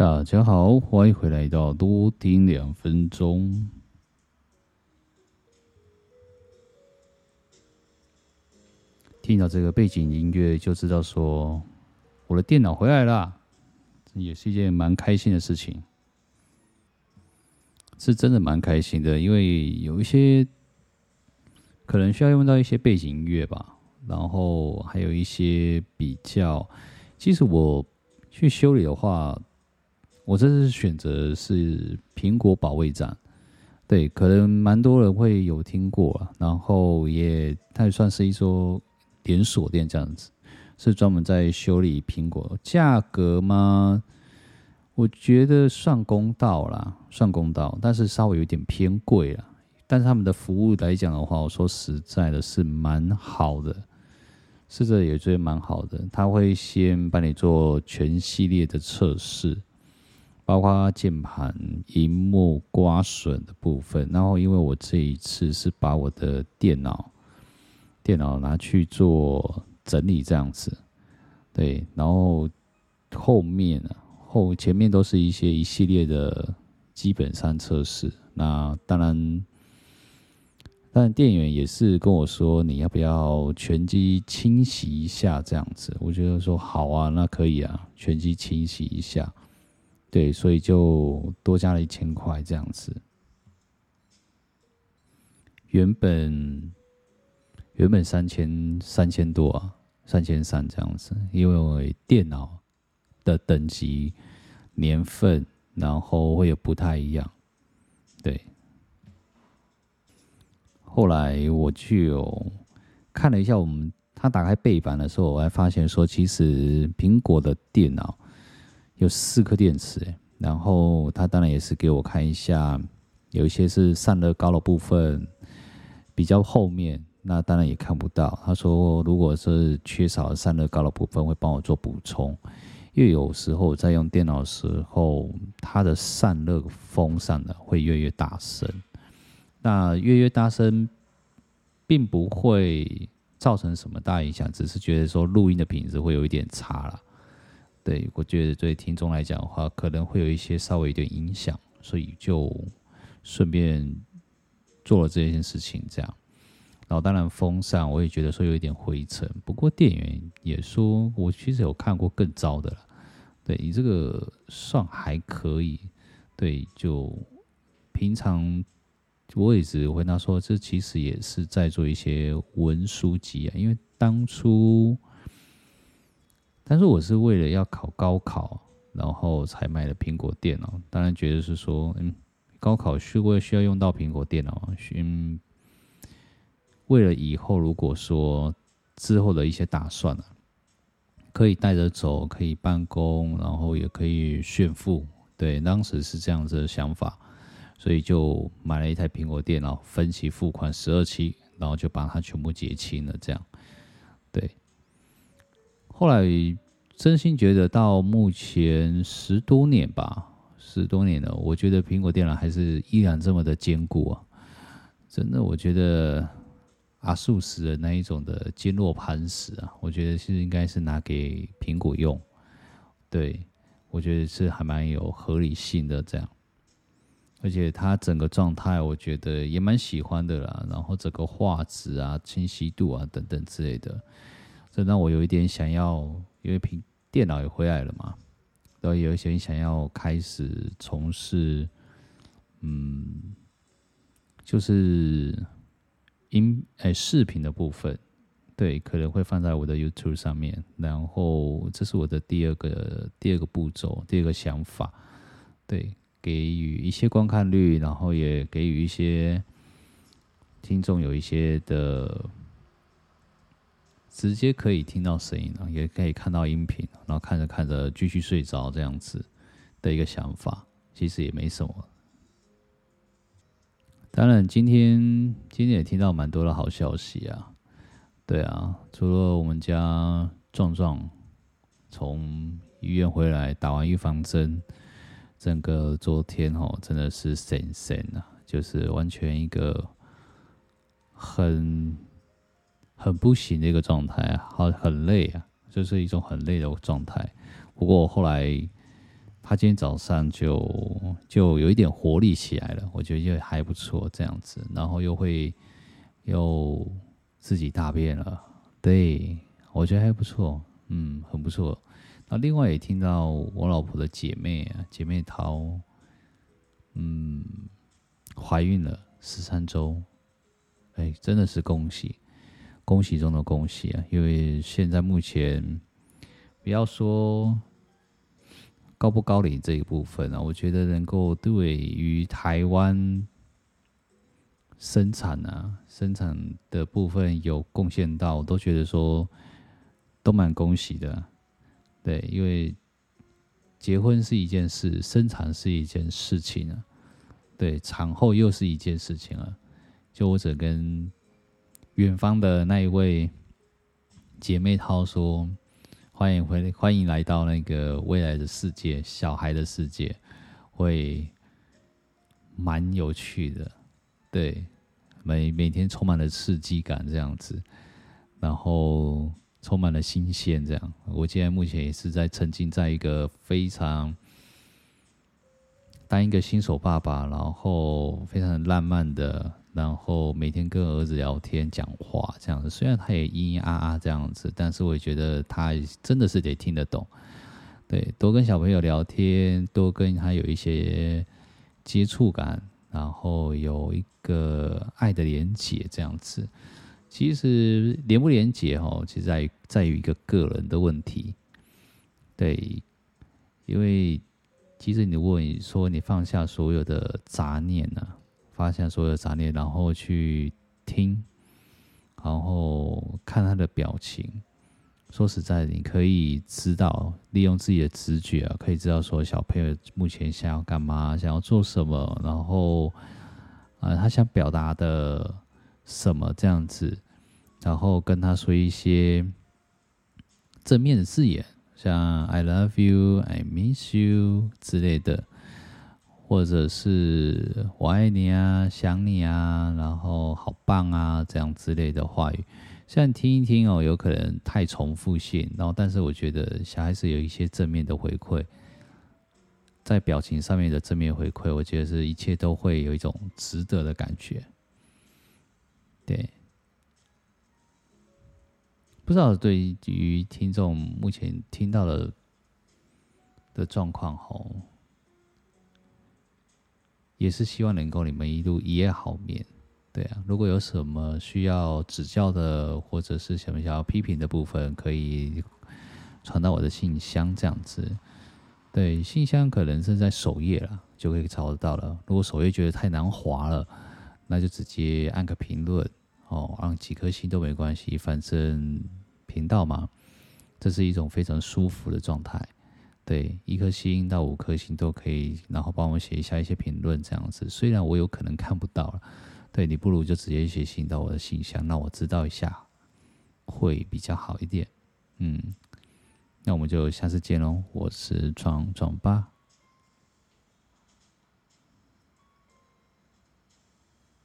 大家好，欢迎回来到多听两分钟。听到这个背景音乐，就知道说我的电脑回来了，也是一件蛮开心的事情。是真的蛮开心的，因为有一些可能需要用到一些背景音乐吧，然后还有一些比较，其实我去修理的话。我这次选择是苹果保卫战，对，可能蛮多人会有听过啊，然后也它也算是一座连锁店这样子，是专门在修理苹果。价格吗？我觉得算公道啦，算公道，但是稍微有点偏贵了。但是他们的服务来讲的话，我说实在的是蛮好的，是这也觉得蛮好的。他会先帮你做全系列的测试。包括键盘、荧幕刮损的部分，然后因为我这一次是把我的电脑电脑拿去做整理这样子，对，然后后面后前面都是一些一系列的基本上测试。那当然，但店员也是跟我说，你要不要全机清洗一下这样子？我觉得说好啊，那可以啊，全机清洗一下。对，所以就多加了一千块这样子。原本原本三千三千多啊，三千三这样子，因为电脑的等级、年份，然后会有不太一样。对，后来我就看了一下，我们他打开背板的时候，我还发现说，其实苹果的电脑。有四颗电池，然后他当然也是给我看一下，有一些是散热高的部分比较后面，那当然也看不到。他说，如果是缺少散热高的部分，会帮我做补充，因为有时候在用电脑时候，它的散热风扇呢会越越大声，那越越大声，并不会造成什么大影响，只是觉得说录音的品质会有一点差了。对，我觉得对听众来讲的话，可能会有一些稍微有点影响，所以就顺便做了这件事情，这样。然后当然风扇我也觉得说有一点灰尘，不过店员也说我其实有看过更糟的了。对，你这个算还可以。对，就平常我也只会跟他说，这其实也是在做一些文书机啊，因为当初。但是我是为了要考高考，然后才买的苹果电脑。当然觉得是说，嗯，高考是为需要用到苹果电脑，嗯，为了以后如果说之后的一些打算啊，可以带着走，可以办公，然后也可以炫富。对，当时是这样子的想法，所以就买了一台苹果电脑，分期付款十二期，然后就把它全部结清了，这样，对。后来真心觉得到目前十多年吧，十多年了，我觉得苹果电脑还是依然这么的坚固啊！真的，我觉得阿素斯的那一种的坚若磐石啊，我觉得是应该是拿给苹果用。对，我觉得是还蛮有合理性的这样，而且它整个状态我觉得也蛮喜欢的啦，然后整个画质啊、清晰度啊等等之类的。这让我有一点想要，因为平电脑也回来了嘛，然后有一些想要开始从事，嗯，就是音哎视频的部分，对，可能会放在我的 YouTube 上面。然后这是我的第二个第二个步骤，第二个想法，对，给予一些观看率，然后也给予一些听众有一些的。直接可以听到声音了，也可以看到音频，然后看着看着继续睡着这样子的一个想法，其实也没什么。当然，今天今天也听到蛮多的好消息啊，对啊，除了我们家壮壮从医院回来打完预防针，整个昨天哦真的是神神啊，就是完全一个很。很不行的一个状态啊，好很累啊，就是一种很累的状态。不过后来他今天早上就就有一点活力起来了，我觉得就还不错这样子，然后又会又自己大便了，对，我觉得还不错，嗯，很不错。那另外也听到我老婆的姐妹啊，姐妹淘，嗯，怀孕了十三周，哎，真的是恭喜，恭喜中的恭喜啊！因为现在目前，不要说高不高龄这一部分啊，我觉得能够对于台湾生产啊，生产的部分有贡献到，我都觉得说都蛮恭喜的。对，因为结婚是一件事，生产是一件事情啊。对，产后又是一件事情啊。就我只跟远方的那一位姐妹涛说：“欢迎回，欢迎来到那个未来的世界，小孩的世界，会蛮有趣的。对，每每天充满了刺激感，这样子，然后。”充满了新鲜，这样。我现在目前也是在沉浸在一个非常当一个新手爸爸，然后非常浪漫的，然后每天跟儿子聊天讲话这样子。虽然他也咿咿啊啊这样子，但是我也觉得他真的是得听得懂。对，多跟小朋友聊天，多跟他有一些接触感，然后有一个爱的连结这样子。其实连不连结哈，其实在于在于一个个人的问题。对，因为其实你问你说你放下所有的杂念呢、啊，发现所有的杂念，然后去听，然后看他的表情。说实在的，你可以知道，利用自己的直觉啊，可以知道说小朋友目前想要干嘛，想要做什么，然后啊、呃，他想表达的。什么这样子，然后跟他说一些正面的字眼，像 “I love you”、“I miss you” 之类的，或者是“我爱你啊”、“想你啊”，然后“好棒啊”这样之类的话语。虽然听一听哦，有可能太重复性，然后但是我觉得小孩子有一些正面的回馈，在表情上面的正面回馈，我觉得是一切都会有一种值得的感觉。对，不知道对于听众目前听到了的状况后，也是希望能够你们一路一夜好眠。对啊，如果有什么需要指教的，或者是想想要批评的部分，可以传到我的信箱这样子。对，信箱可能是在首页了，就可以找得到了。如果首页觉得太难滑了，那就直接按个评论。哦，按几颗星都没关系，反正频道嘛，这是一种非常舒服的状态。对，一颗星到五颗星都可以，然后帮我写一下一些评论这样子。虽然我有可能看不到了，对，你不如就直接写信到我的信箱，让我知道一下，会比较好一点。嗯，那我们就下次见喽，我是壮壮爸。